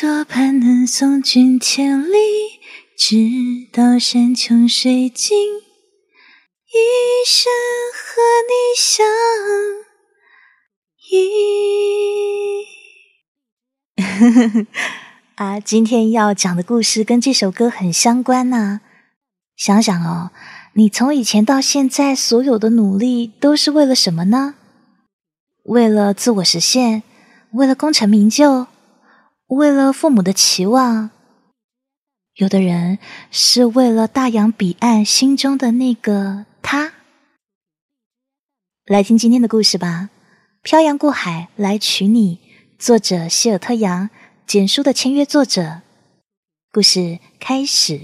多盼能送君千里，直到山穷水尽，一生和你相依。啊，今天要讲的故事跟这首歌很相关呐。想想哦，你从以前到现在所有的努力都是为了什么呢？为了自我实现，为了功成名就。为了父母的期望，有的人是为了大洋彼岸心中的那个他。来听今天的故事吧，《漂洋过海来娶你》，作者希尔特扬，简书的签约作者。故事开始。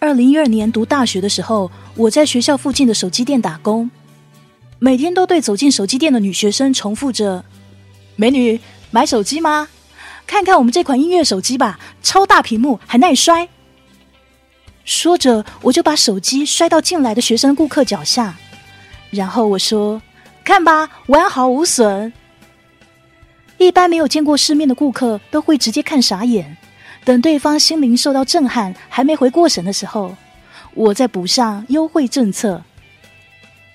二零一二年读大学的时候，我在学校附近的手机店打工。每天都对走进手机店的女学生重复着：“美女，买手机吗？看看我们这款音乐手机吧，超大屏幕还耐摔。”说着，我就把手机摔到进来的学生顾客脚下，然后我说：“看吧，完好无损。”一般没有见过世面的顾客都会直接看傻眼，等对方心灵受到震撼还没回过神的时候，我再补上优惠政策。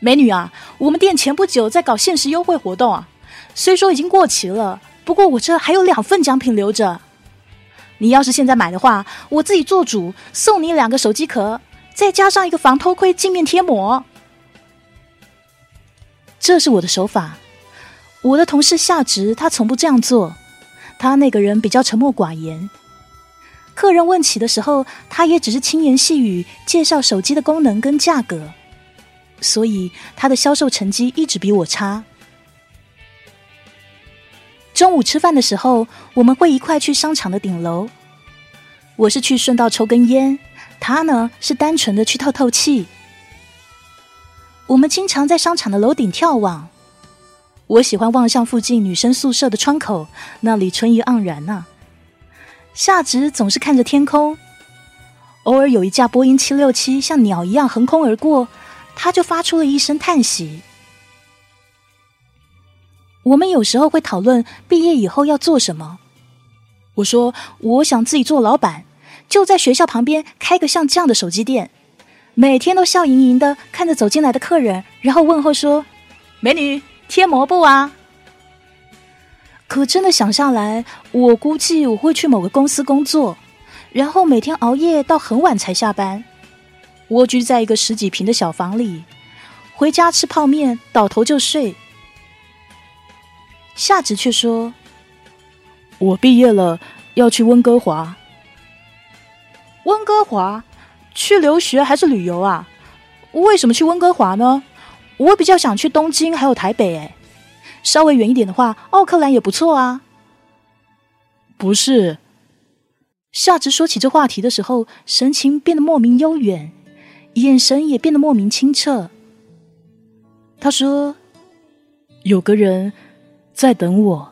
美女啊，我们店前不久在搞限时优惠活动啊，虽说已经过期了，不过我这还有两份奖品留着。你要是现在买的话，我自己做主送你两个手机壳，再加上一个防偷窥镜面贴膜。这是我的手法。我的同事夏直他从不这样做，他那个人比较沉默寡言。客人问起的时候，他也只是轻言细语介绍手机的功能跟价格。所以他的销售成绩一直比我差。中午吃饭的时候，我们会一块去商场的顶楼。我是去顺道抽根烟，他呢是单纯的去透透气。我们经常在商场的楼顶眺望。我喜欢望向附近女生宿舍的窗口，那里春意盎然呢。夏直总是看着天空，偶尔有一架波音七六七像鸟一样横空而过。他就发出了一声叹息。我们有时候会讨论毕业以后要做什么。我说，我想自己做老板，就在学校旁边开个像这样的手机店，每天都笑盈盈的看着走进来的客人，然后问候说：“美女，贴膜不啊？”可真的想下来，我估计我会去某个公司工作，然后每天熬夜到很晚才下班。蜗居在一个十几平的小房里，回家吃泡面，倒头就睡。夏植却说：“我毕业了，要去温哥华。温哥华去留学还是旅游啊？为什么去温哥华呢？我比较想去东京还有台北。哎，稍微远一点的话，奥克兰也不错啊。不是。”夏植说起这话题的时候，神情变得莫名悠远。眼神也变得莫名清澈。他说：“有个人在等我。”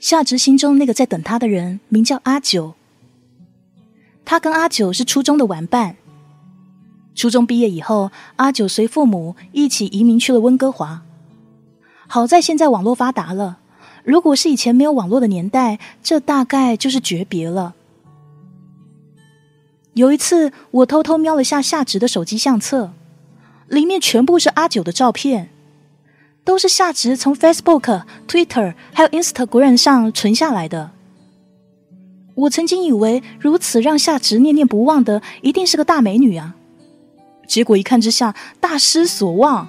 夏直心中那个在等他的人名叫阿九。他跟阿九是初中的玩伴。初中毕业以后，阿九随父母一起移民去了温哥华。好在现在网络发达了，如果是以前没有网络的年代，这大概就是诀别了。有一次，我偷偷瞄了下夏直的手机相册，里面全部是阿九的照片，都是夏直从 Facebook、Twitter 还有 Instagram 上存下来的。我曾经以为如此让夏直念念不忘的，一定是个大美女啊。结果一看之下，大失所望，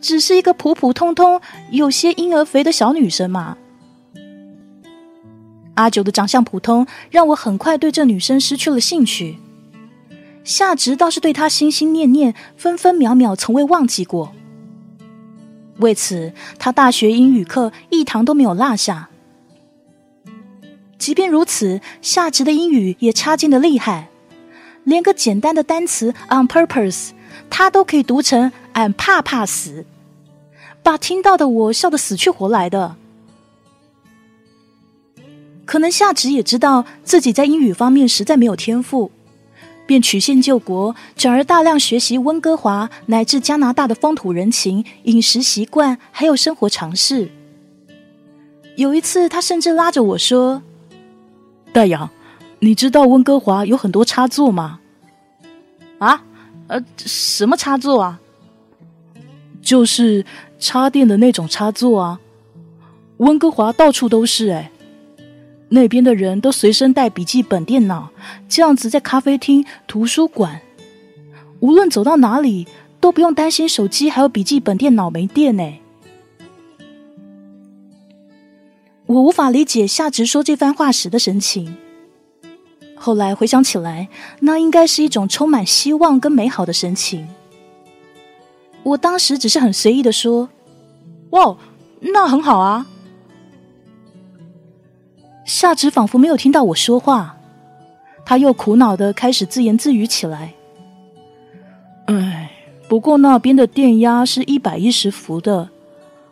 只是一个普普通通、有些婴儿肥的小女生嘛。阿九的长相普通，让我很快对这女生失去了兴趣。夏直倒是对她心心念念、分分秒秒，从未忘记过。为此，他大学英语课一堂都没有落下。即便如此，夏直的英语也差劲的厉害。连个简单的单词 on purpose，他都可以读成俺怕怕死，把听到的我笑得死去活来的。可能夏池也知道自己在英语方面实在没有天赋，便曲线救国，转而大量学习温哥华乃至加拿大的风土人情、饮食习惯，还有生活常识。有一次，他甚至拉着我说：“戴阳，你知道温哥华有很多插座吗？”啊，呃，什么插座啊？就是插电的那种插座啊。温哥华到处都是哎。那边的人都随身带笔记本电脑，这样子在咖啡厅、图书馆，无论走到哪里，都不用担心手机还有笔记本电脑没电呢。我无法理解夏直说这番话时的神情。后来回想起来，那应该是一种充满希望跟美好的神情。我当时只是很随意的说：“哇，那很好啊。”夏芷仿佛没有听到我说话，他又苦恼的开始自言自语起来：“哎，不过那边的电压是一百一十伏的，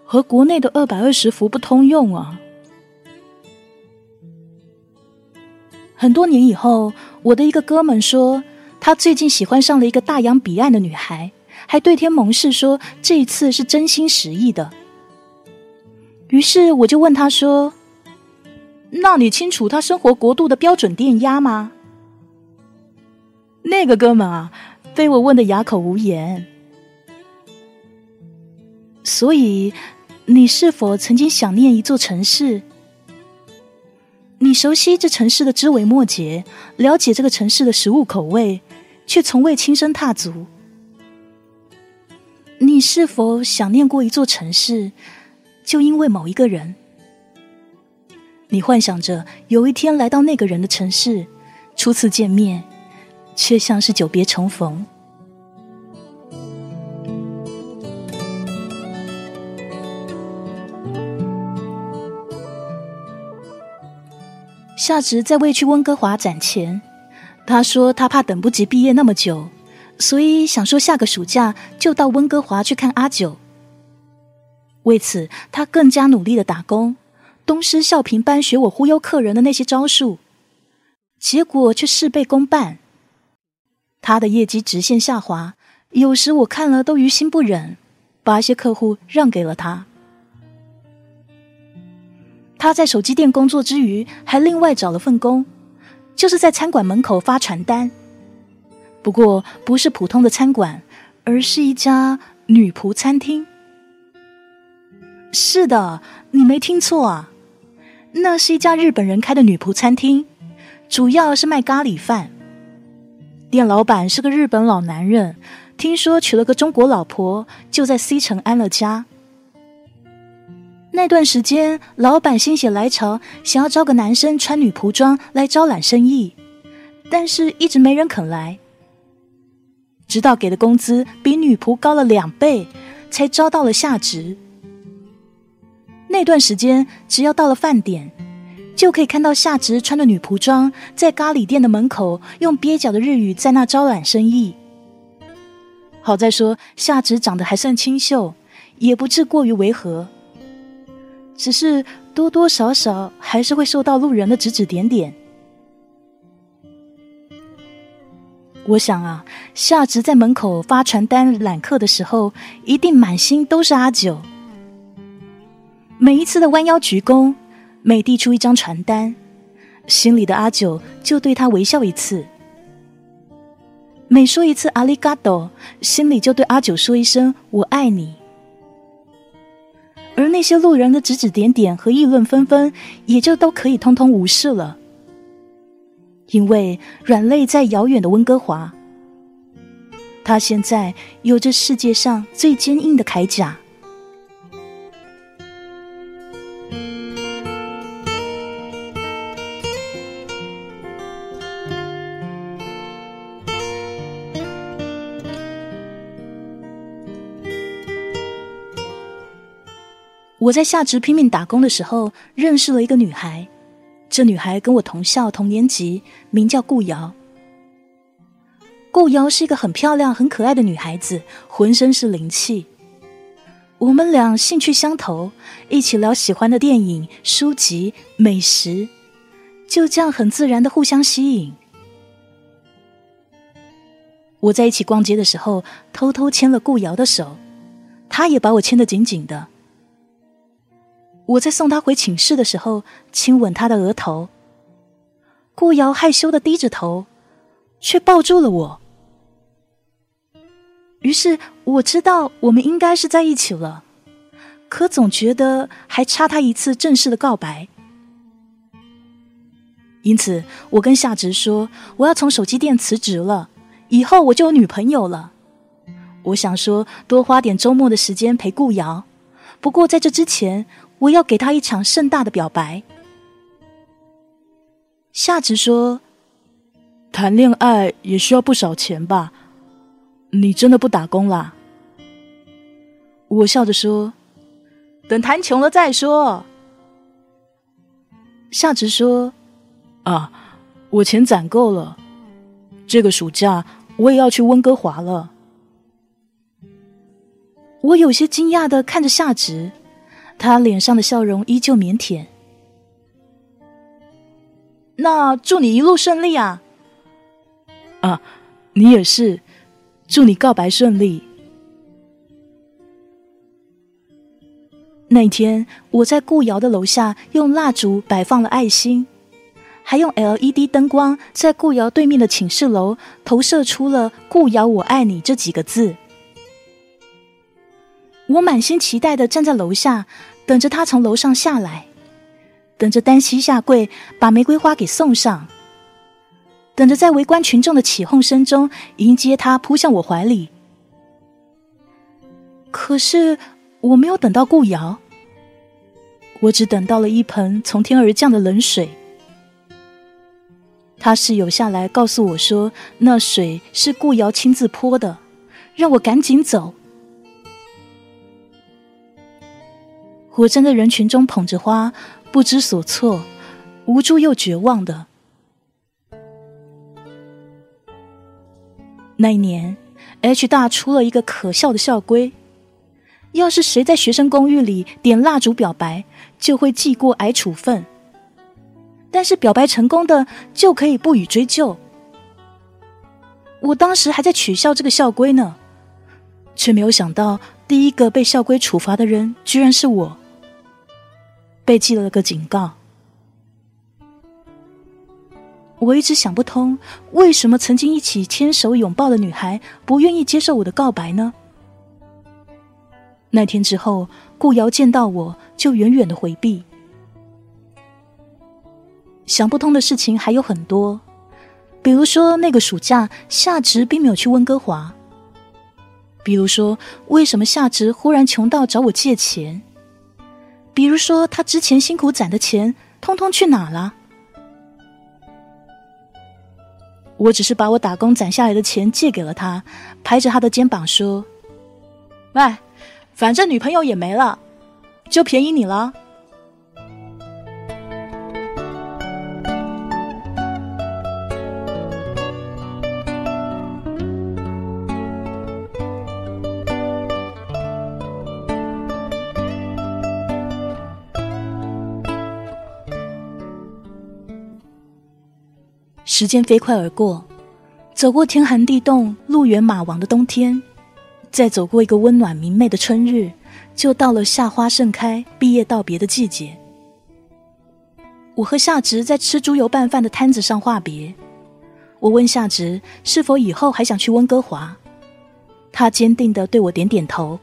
和国内的二百二十伏不通用啊。”很多年以后，我的一个哥们说，他最近喜欢上了一个大洋彼岸的女孩，还对天盟誓说这一次是真心实意的。于是我就问他说。那你清楚他生活国度的标准电压吗？那个哥们啊，被我问的哑口无言。所以，你是否曾经想念一座城市？你熟悉这城市的枝微末节，了解这个城市的食物口味，却从未亲身踏足。你是否想念过一座城市，就因为某一个人？你幻想着有一天来到那个人的城市，初次见面，却像是久别重逢。夏直在未去温哥华攒钱，他说他怕等不及毕业那么久，所以想说下个暑假就到温哥华去看阿九。为此，他更加努力的打工。东施效颦般学我忽悠客人的那些招数，结果却事倍功半。他的业绩直线下滑，有时我看了都于心不忍，把一些客户让给了他。他在手机店工作之余，还另外找了份工，就是在餐馆门口发传单。不过不是普通的餐馆，而是一家女仆餐厅。是的，你没听错啊。那是一家日本人开的女仆餐厅，主要是卖咖喱饭。店老板是个日本老男人，听说娶了个中国老婆，就在 C 城安了家。那段时间，老板心血来潮，想要招个男生穿女仆装来招揽生意，但是一直没人肯来。直到给的工资比女仆高了两倍，才招到了下职。那段时间，只要到了饭点，就可以看到夏直穿着女仆装在咖喱店的门口，用蹩脚的日语在那招揽生意。好在说夏直长得还算清秀，也不至过于违和，只是多多少少还是会受到路人的指指点点。我想啊，夏植在门口发传单揽客的时候，一定满心都是阿九。每一次的弯腰鞠躬，每递出一张传单，心里的阿九就对他微笑一次；每说一次阿里嘎多，心里就对阿九说一声“我爱你”。那些路人的指指点点和议论纷纷，也就都可以通通无视了，因为软肋在遥远的温哥华，他现在有着世界上最坚硬的铠甲。我在下职拼命打工的时候，认识了一个女孩。这女孩跟我同校同年级，名叫顾瑶。顾瑶是一个很漂亮、很可爱的女孩子，浑身是灵气。我们俩兴趣相投，一起聊喜欢的电影、书籍、美食，就这样很自然的互相吸引。我在一起逛街的时候，偷偷牵了顾瑶的手，她也把我牵得紧紧的。我在送他回寝室的时候，亲吻他的额头。顾瑶害羞的低着头，却抱住了我。于是我知道我们应该是在一起了，可总觉得还差他一次正式的告白。因此，我跟夏直说，我要从手机店辞职了，以后我就有女朋友了。我想说，多花点周末的时间陪顾瑶。不过在这之前，我要给他一场盛大的表白。夏直说：“谈恋爱也需要不少钱吧？你真的不打工啦？”我笑着说：“等谈穷了再说。”夏直说：“啊，我钱攒够了，这个暑假我也要去温哥华了。”我有些惊讶的看着夏直。他脸上的笑容依旧腼腆。那祝你一路顺利啊！啊，你也是，祝你告白顺利。那天我在顾瑶的楼下用蜡烛摆放了爱心，还用 LED 灯光在顾瑶对面的寝室楼投射出了“顾瑶我爱你”这几个字。我满心期待的站在楼下，等着他从楼上下来，等着单膝下跪把玫瑰花给送上，等着在围观群众的起哄声中迎接他扑向我怀里。可是我没有等到顾瑶，我只等到了一盆从天而降的冷水。他室友下来告诉我说，那水是顾瑶亲自泼的，让我赶紧走。我站在人群中捧着花，不知所措，无助又绝望的。那一年，H 大出了一个可笑的校规：要是谁在学生公寓里点蜡烛表白，就会记过挨处分；但是表白成功的就可以不予追究。我当时还在取笑这个校规呢，却没有想到第一个被校规处罚的人居然是我。被记了个警告。我一直想不通，为什么曾经一起牵手拥抱的女孩不愿意接受我的告白呢？那天之后，顾瑶见到我就远远的回避。想不通的事情还有很多，比如说那个暑假夏植并没有去温哥华，比如说为什么夏植忽然穷到找我借钱。比如说，他之前辛苦攒的钱，通通去哪了？我只是把我打工攒下来的钱借给了他，拍着他的肩膀说：“喂，反正女朋友也没了，就便宜你了。”时间飞快而过，走过天寒地冻、路远马亡的冬天，再走过一个温暖明媚的春日，就到了夏花盛开、毕业道别的季节。我和夏直在吃猪油拌饭的摊子上话别。我问夏直是否以后还想去温哥华，他坚定的对我点点头。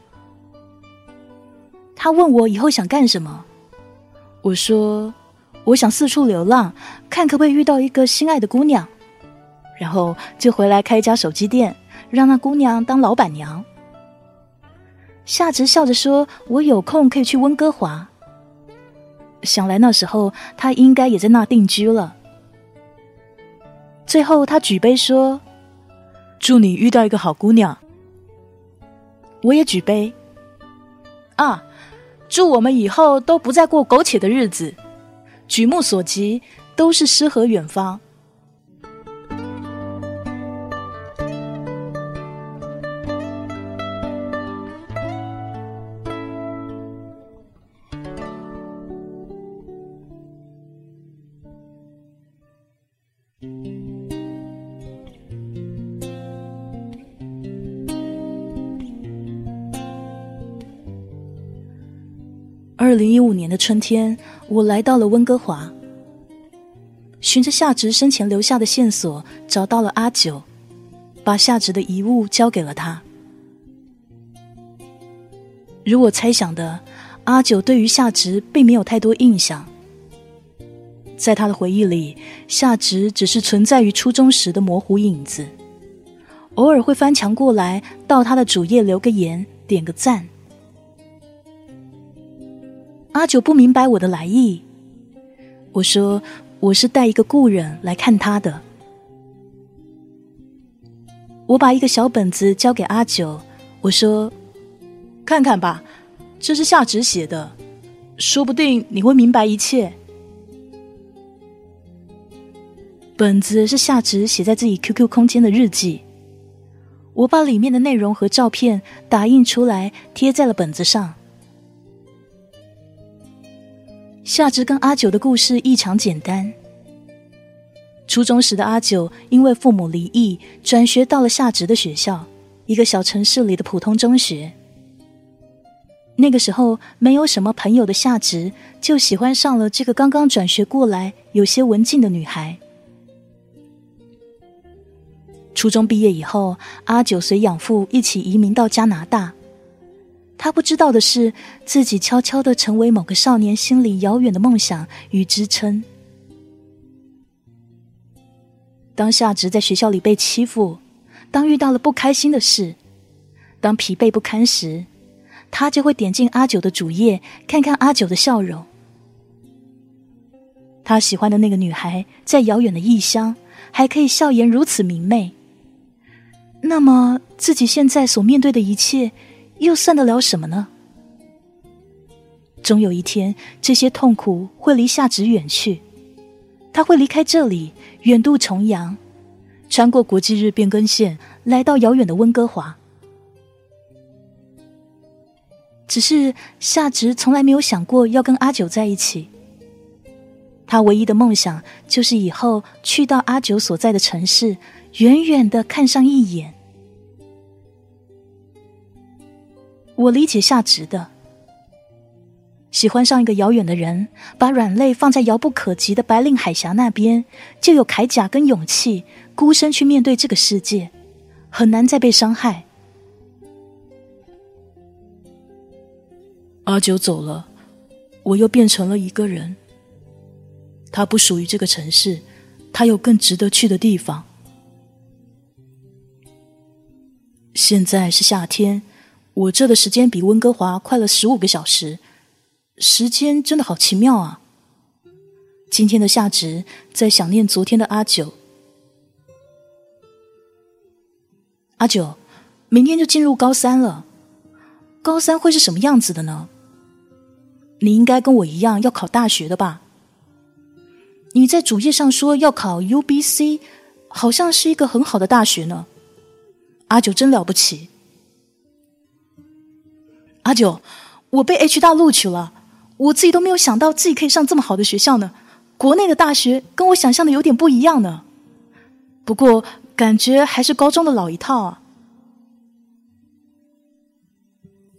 他问我以后想干什么，我说。我想四处流浪，看可不可以遇到一个心爱的姑娘，然后就回来开一家手机店，让那姑娘当老板娘。夏直笑着说：“我有空可以去温哥华。”想来那时候他应该也在那定居了。最后他举杯说：“祝你遇到一个好姑娘。”我也举杯。啊，祝我们以后都不再过苟且的日子。举目所及都是诗和远方。二零一五年的春天我来到了温哥华，循着夏直生前留下的线索，找到了阿九，把夏直的遗物交给了他。如我猜想的，阿九对于夏直并没有太多印象。在他的回忆里，夏直只是存在于初中时的模糊影子，偶尔会翻墙过来，到他的主页留个言，点个赞。阿九不明白我的来意，我说我是带一个故人来看他的。我把一个小本子交给阿九，我说。看看吧，这是夏直写的，说不定你会明白一切。本子是夏直写在自己 QQ 空间的日记，我把里面的内容和照片打印出来，贴在了本子上。夏直跟阿九的故事异常简单。初中时的阿九因为父母离异，转学到了夏直的学校，一个小城市里的普通中学。那个时候没有什么朋友的夏直，就喜欢上了这个刚刚转学过来、有些文静的女孩。初中毕业以后，阿九随养父一起移民到加拿大。他不知道的是，自己悄悄的成为某个少年心里遥远的梦想与支撑。当夏直在学校里被欺负，当遇到了不开心的事，当疲惫不堪时，他就会点进阿九的主页，看看阿九的笑容。他喜欢的那个女孩在遥远的异乡，还可以笑颜如此明媚。那么自己现在所面对的一切，又算得了什么呢？总有一天，这些痛苦会离夏直远去，他会离开这里，远渡重洋，穿过国际日变更线，来到遥远的温哥华。只是夏直从来没有想过要跟阿九在一起。他唯一的梦想就是以后去到阿九所在的城市，远远的看上一眼。我理解夏直的，喜欢上一个遥远的人，把软肋放在遥不可及的白令海峡那边，就有铠甲跟勇气，孤身去面对这个世界，很难再被伤害。阿九走了，我又变成了一个人。他不属于这个城市，他有更值得去的地方。现在是夏天，我这的时间比温哥华快了十五个小时，时间真的好奇妙啊！今天的夏值在想念昨天的阿九。阿九，明天就进入高三了，高三会是什么样子的呢？你应该跟我一样要考大学的吧？你在主页上说要考 U B C，好像是一个很好的大学呢。阿九真了不起。阿九，我被 H 大录取了，我自己都没有想到自己可以上这么好的学校呢。国内的大学跟我想象的有点不一样呢。不过感觉还是高中的老一套啊。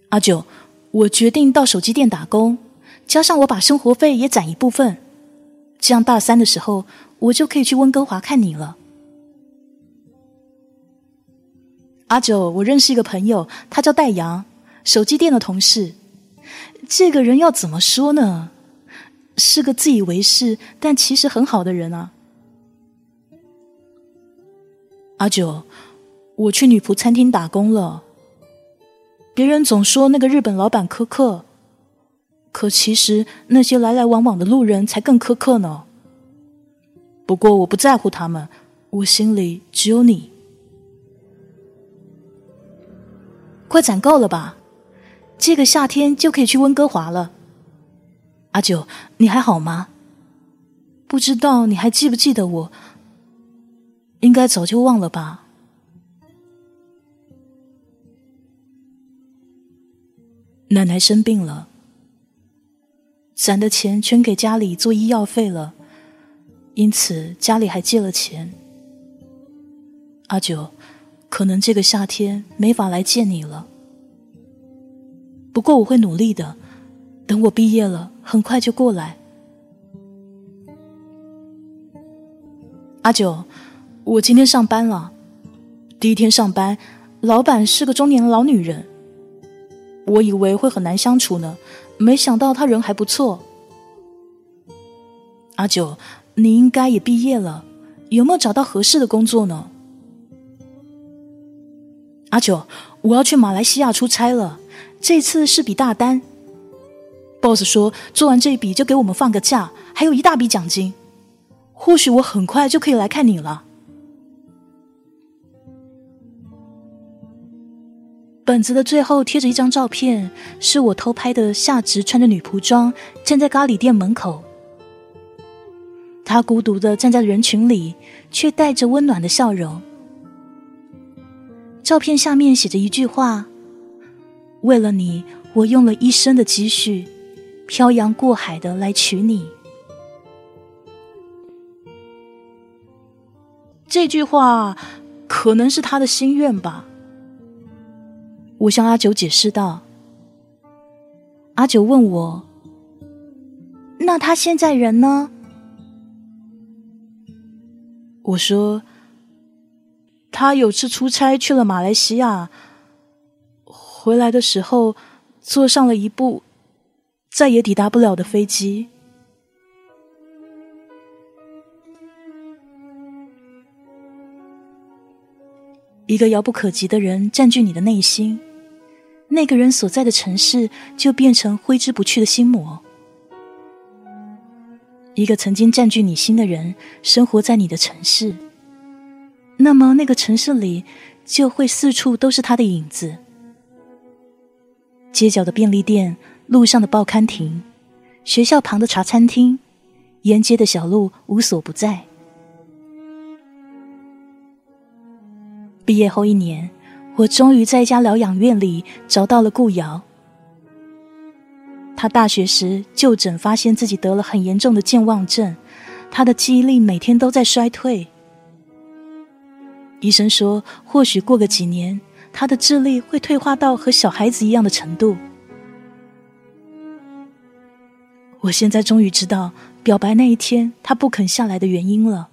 阿九，我决定到手机店打工。加上我把生活费也攒一部分，这样大三的时候我就可以去温哥华看你了。阿九，我认识一个朋友，他叫戴阳，手机店的同事。这个人要怎么说呢？是个自以为是，但其实很好的人啊。阿九，我去女仆餐厅打工了。别人总说那个日本老板苛刻。可其实那些来来往往的路人才更苛刻呢。不过我不在乎他们，我心里只有你。快攒够了吧？这个夏天就可以去温哥华了。阿九，你还好吗？不知道你还记不记得我？应该早就忘了吧。奶奶生病了。攒的钱全给家里做医药费了，因此家里还借了钱。阿九，可能这个夏天没法来见你了。不过我会努力的，等我毕业了，很快就过来。阿九，我今天上班了。第一天上班，老板是个中年老女人。我以为会很难相处呢，没想到她人还不错。阿九，你应该也毕业了，有没有找到合适的工作呢？阿九，我要去马来西亚出差了，这次是笔大单。boss 说做完这一笔就给我们放个假，还有一大笔奖金，或许我很快就可以来看你了。本子的最后贴着一张照片，是我偷拍的夏直穿着女仆装站在咖喱店门口。他孤独的站在人群里，却带着温暖的笑容。照片下面写着一句话：“为了你，我用了一生的积蓄，漂洋过海的来娶你。”这句话可能是他的心愿吧。我向阿九解释道：“阿九问我，那他现在人呢？”我说：“他有次出差去了马来西亚，回来的时候坐上了一部再也抵达不了的飞机。一个遥不可及的人占据你的内心。”那个人所在的城市就变成挥之不去的心魔。一个曾经占据你心的人生活在你的城市，那么那个城市里就会四处都是他的影子。街角的便利店，路上的报刊亭，学校旁的茶餐厅，沿街的小路无所不在。毕业后一年。我终于在一家疗养院里找到了顾瑶。他大学时就诊发现自己得了很严重的健忘症，他的记忆力每天都在衰退。医生说，或许过个几年，他的智力会退化到和小孩子一样的程度。我现在终于知道表白那一天他不肯下来的原因了。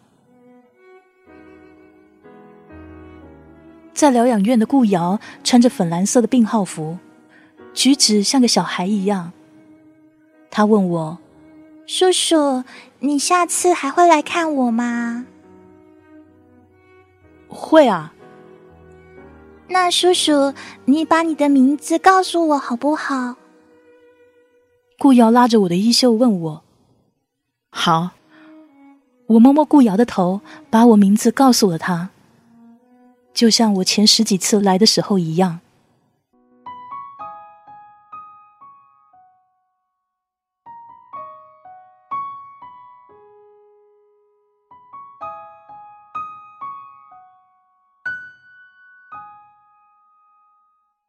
在疗养院的顾瑶穿着粉蓝色的病号服，举止像个小孩一样。他问我：“叔叔，你下次还会来看我吗？”“会啊。”“那叔叔，你把你的名字告诉我好不好？”顾瑶拉着我的衣袖问我：“好。”我摸摸顾瑶的头，把我名字告诉了他。就像我前十几次来的时候一样。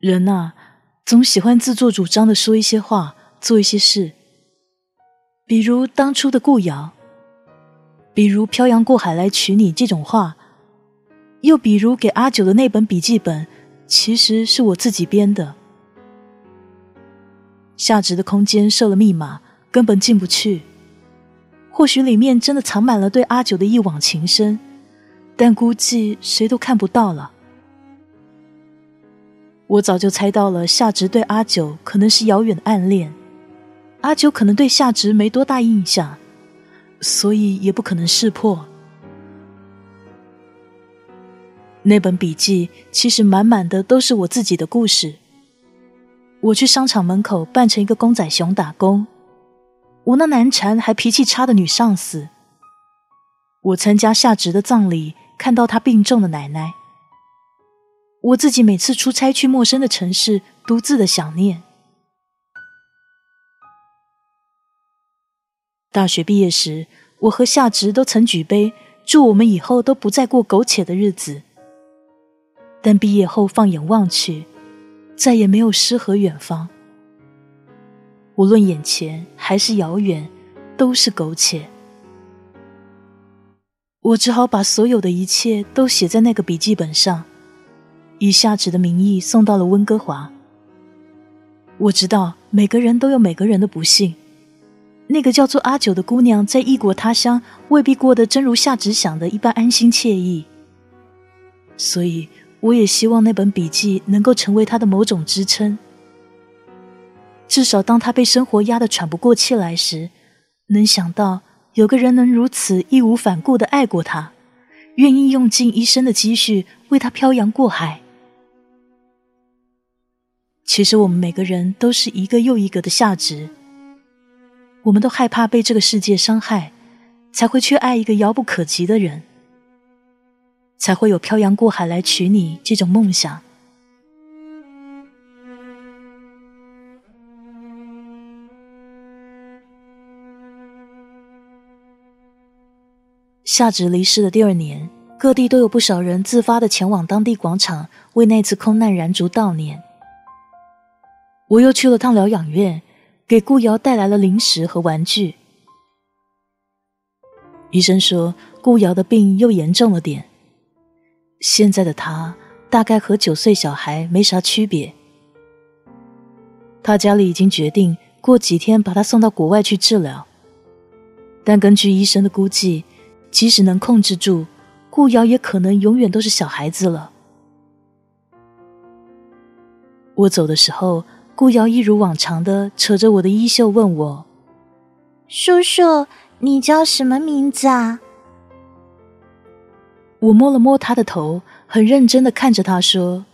人呐，总喜欢自作主张的说一些话，做一些事，比如当初的顾瑶，比如漂洋过海来娶你这种话。又比如给阿九的那本笔记本，其实是我自己编的。下值的空间设了密码，根本进不去。或许里面真的藏满了对阿九的一往情深，但估计谁都看不到了。我早就猜到了，夏植对阿九可能是遥远的暗恋，阿九可能对夏植没多大印象，所以也不可能识破。那本笔记其实满满的都是我自己的故事。我去商场门口扮成一个公仔熊打工，我那难缠还脾气差的女上司。我参加夏植的葬礼，看到他病重的奶奶。我自己每次出差去陌生的城市，独自的想念。大学毕业时，我和夏植都曾举杯，祝我们以后都不再过苟且的日子。但毕业后放眼望去，再也没有诗和远方。无论眼前还是遥远，都是苟且。我只好把所有的一切都写在那个笔记本上，以夏芷的名义送到了温哥华。我知道每个人都有每个人的不幸。那个叫做阿九的姑娘，在异国他乡未必过得真如夏芷想的一般安心惬意。所以，我也希望那本笔记能够成为她的某种支撑。至少，当她被生活压得喘不过气来时，能想到有个人能如此义无反顾的爱过她，愿意用尽一生的积蓄为她漂洋过海。其实，我们每个人都是一个又一个的下值。我们都害怕被这个世界伤害，才会去爱一个遥不可及的人，才会有漂洋过海来娶你这种梦想。夏芷离世的第二年，各地都有不少人自发的前往当地广场为那次空难燃烛悼念。我又去了趟疗养院。给顾瑶带来了零食和玩具。医生说，顾瑶的病又严重了点。现在的他大概和九岁小孩没啥区别。他家里已经决定过几天把他送到国外去治疗，但根据医生的估计，即使能控制住，顾瑶也可能永远都是小孩子了。我走的时候。顾瑶一如往常的扯着我的衣袖问我：“叔叔，你叫什么名字啊？”我摸了摸他的头，很认真的看着他说：“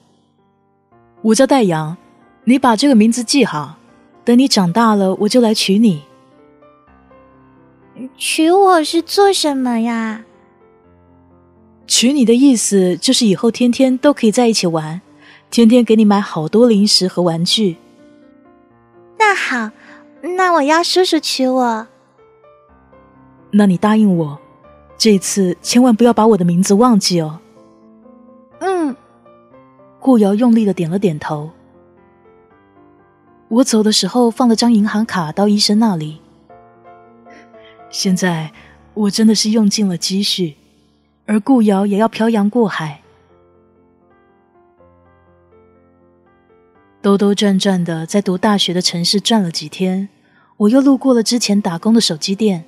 我叫戴阳，你把这个名字记好，等你长大了，我就来娶你。”娶我是做什么呀？娶你的意思就是以后天天都可以在一起玩，天天给你买好多零食和玩具。那好，那我要叔叔娶我。那你答应我，这次千万不要把我的名字忘记哦。嗯。顾瑶用力的点了点头。我走的时候放了张银行卡到医生那里。现在我真的是用尽了积蓄，而顾瑶也要漂洋过海。兜兜转转的在读大学的城市转了几天，我又路过了之前打工的手机店，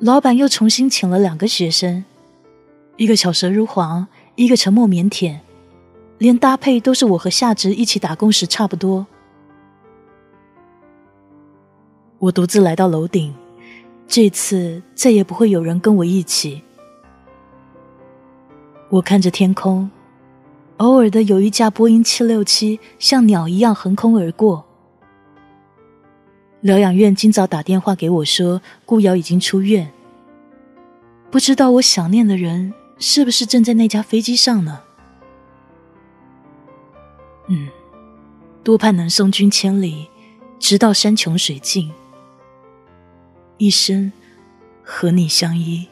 老板又重新请了两个学生，一个巧舌如簧，一个沉默腼腆，连搭配都是我和夏植一起打工时差不多。我独自来到楼顶，这次再也不会有人跟我一起。我看着天空。偶尔的有一架波音七六七像鸟一样横空而过。疗养院今早打电话给我说，顾瑶已经出院。不知道我想念的人是不是正在那架飞机上呢？嗯，多盼能送君千里，直到山穷水尽，一生和你相依。